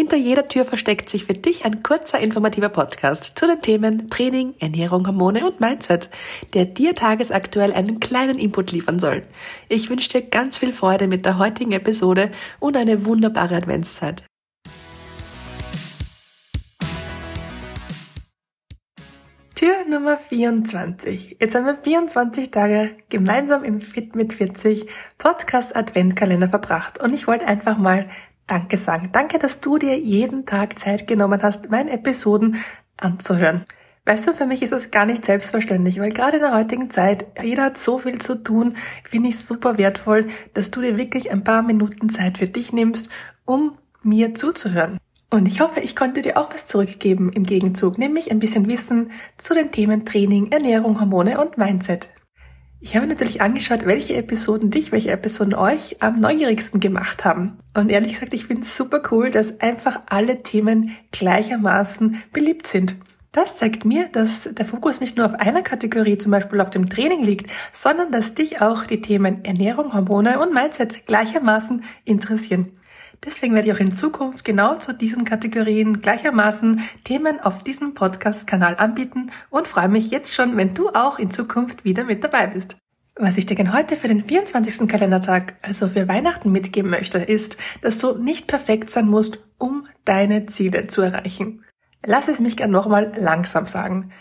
Hinter jeder Tür versteckt sich für dich ein kurzer informativer Podcast zu den Themen Training, Ernährung, Hormone und Mindset, der dir tagesaktuell einen kleinen Input liefern soll. Ich wünsche dir ganz viel Freude mit der heutigen Episode und eine wunderbare Adventszeit. Tür Nummer 24. Jetzt haben wir 24 Tage gemeinsam im Fit mit 40 Podcast Adventkalender verbracht und ich wollte einfach mal Danke sagen. Danke, dass du dir jeden Tag Zeit genommen hast, meine Episoden anzuhören. Weißt du, für mich ist das gar nicht selbstverständlich, weil gerade in der heutigen Zeit, jeder hat so viel zu tun, finde ich super wertvoll, dass du dir wirklich ein paar Minuten Zeit für dich nimmst, um mir zuzuhören. Und ich hoffe, ich konnte dir auch was zurückgeben im Gegenzug, nämlich ein bisschen Wissen zu den Themen Training, Ernährung, Hormone und Mindset. Ich habe natürlich angeschaut, welche Episoden dich, welche Episoden euch am neugierigsten gemacht haben. Und ehrlich gesagt, ich finde es super cool, dass einfach alle Themen gleichermaßen beliebt sind. Das zeigt mir, dass der Fokus nicht nur auf einer Kategorie, zum Beispiel auf dem Training liegt, sondern dass dich auch die Themen Ernährung, Hormone und Mindset gleichermaßen interessieren. Deswegen werde ich auch in Zukunft genau zu diesen Kategorien gleichermaßen Themen auf diesem Podcast-Kanal anbieten und freue mich jetzt schon, wenn du auch in Zukunft wieder mit dabei bist. Was ich dir gerne heute für den 24. Kalendertag, also für Weihnachten mitgeben möchte, ist, dass du nicht perfekt sein musst, um deine Ziele zu erreichen. Lass es mich gern nochmal langsam sagen.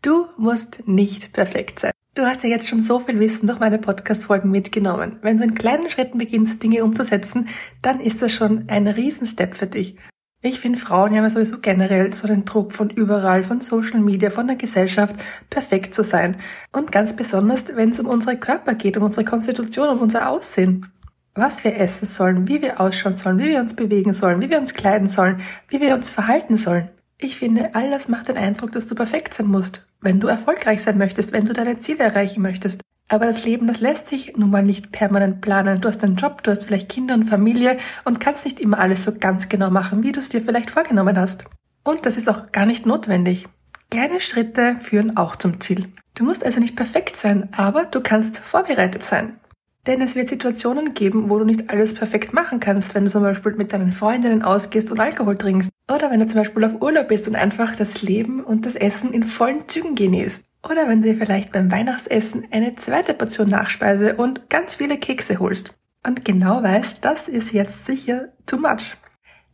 Du musst nicht perfekt sein. Du hast ja jetzt schon so viel Wissen durch meine Podcast-Folgen mitgenommen. Wenn du in kleinen Schritten beginnst, Dinge umzusetzen, dann ist das schon ein Riesenstep für dich. Ich finde, Frauen haben ja sowieso generell so den Druck von überall, von Social Media, von der Gesellschaft, perfekt zu sein. Und ganz besonders, wenn es um unsere Körper geht, um unsere Konstitution, um unser Aussehen. Was wir essen sollen, wie wir ausschauen sollen, wie wir uns bewegen sollen, wie wir uns kleiden sollen, wie wir uns verhalten sollen. Ich finde, all das macht den Eindruck, dass du perfekt sein musst, wenn du erfolgreich sein möchtest, wenn du deine Ziele erreichen möchtest. Aber das Leben, das lässt sich nun mal nicht permanent planen. Du hast einen Job, du hast vielleicht Kinder und Familie und kannst nicht immer alles so ganz genau machen, wie du es dir vielleicht vorgenommen hast. Und das ist auch gar nicht notwendig. Kleine Schritte führen auch zum Ziel. Du musst also nicht perfekt sein, aber du kannst vorbereitet sein. Denn es wird Situationen geben, wo du nicht alles perfekt machen kannst, wenn du zum Beispiel mit deinen Freundinnen ausgehst und Alkohol trinkst. Oder wenn du zum Beispiel auf Urlaub bist und einfach das Leben und das Essen in vollen Zügen genießt. Oder wenn du dir vielleicht beim Weihnachtsessen eine zweite Portion Nachspeise und ganz viele Kekse holst. Und genau weißt, das ist jetzt sicher too much.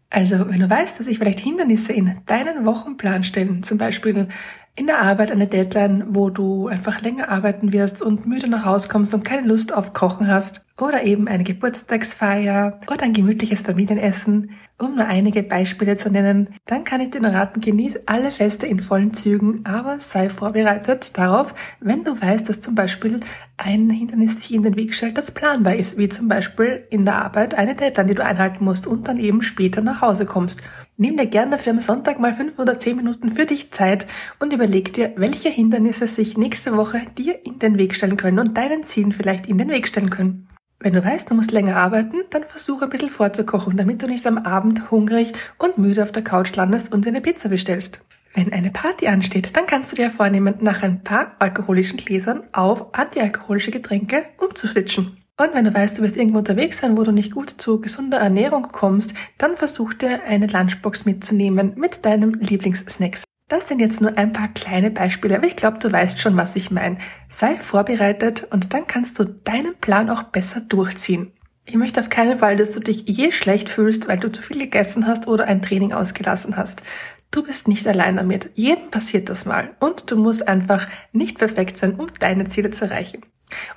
Also, wenn du weißt, dass sich vielleicht Hindernisse in deinen Wochenplan stellen, zum Beispiel in der Arbeit eine Deadline, wo du einfach länger arbeiten wirst und müde nach Hause kommst und keine Lust auf Kochen hast. Oder eben eine Geburtstagsfeier oder ein gemütliches Familienessen, um nur einige Beispiele zu nennen, dann kann ich dir nur raten, genieß alle Feste in vollen Zügen, aber sei vorbereitet darauf, wenn du weißt, dass zum Beispiel ein Hindernis sich in den Weg stellt, das planbar ist, wie zum Beispiel in der Arbeit eine Deadline, die du einhalten musst und dann eben später nach Hause kommst. Nimm dir gerne für am Sonntag mal fünf oder zehn Minuten für dich Zeit und überleg dir, welche Hindernisse sich nächste Woche dir in den Weg stellen können und deinen Zielen vielleicht in den Weg stellen können. Wenn du weißt, du musst länger arbeiten, dann versuch ein bisschen vorzukochen, damit du nicht am Abend hungrig und müde auf der Couch landest und eine Pizza bestellst. Wenn eine Party ansteht, dann kannst du dir vornehmen, nach ein paar alkoholischen Gläsern auf antialkoholische Getränke umzuswitchen. Und wenn du weißt, du wirst irgendwo unterwegs sein, wo du nicht gut zu gesunder Ernährung kommst, dann versuch dir eine Lunchbox mitzunehmen mit deinem Lieblingssnacks. Das sind jetzt nur ein paar kleine Beispiele, aber ich glaube, du weißt schon, was ich meine. Sei vorbereitet und dann kannst du deinen Plan auch besser durchziehen. Ich möchte auf keinen Fall, dass du dich je schlecht fühlst, weil du zu viel gegessen hast oder ein Training ausgelassen hast. Du bist nicht allein damit. Jedem passiert das mal. Und du musst einfach nicht perfekt sein, um deine Ziele zu erreichen.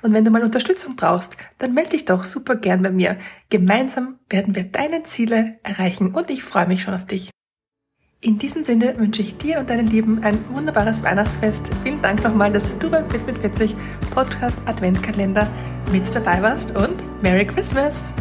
Und wenn du mal Unterstützung brauchst, dann melde dich doch super gern bei mir. Gemeinsam werden wir deine Ziele erreichen und ich freue mich schon auf dich. In diesem Sinne wünsche ich dir und deinen Lieben ein wunderbares Weihnachtsfest. Vielen Dank nochmal, dass du beim Fit mit 40 Podcast Adventkalender mit dabei warst und Merry Christmas!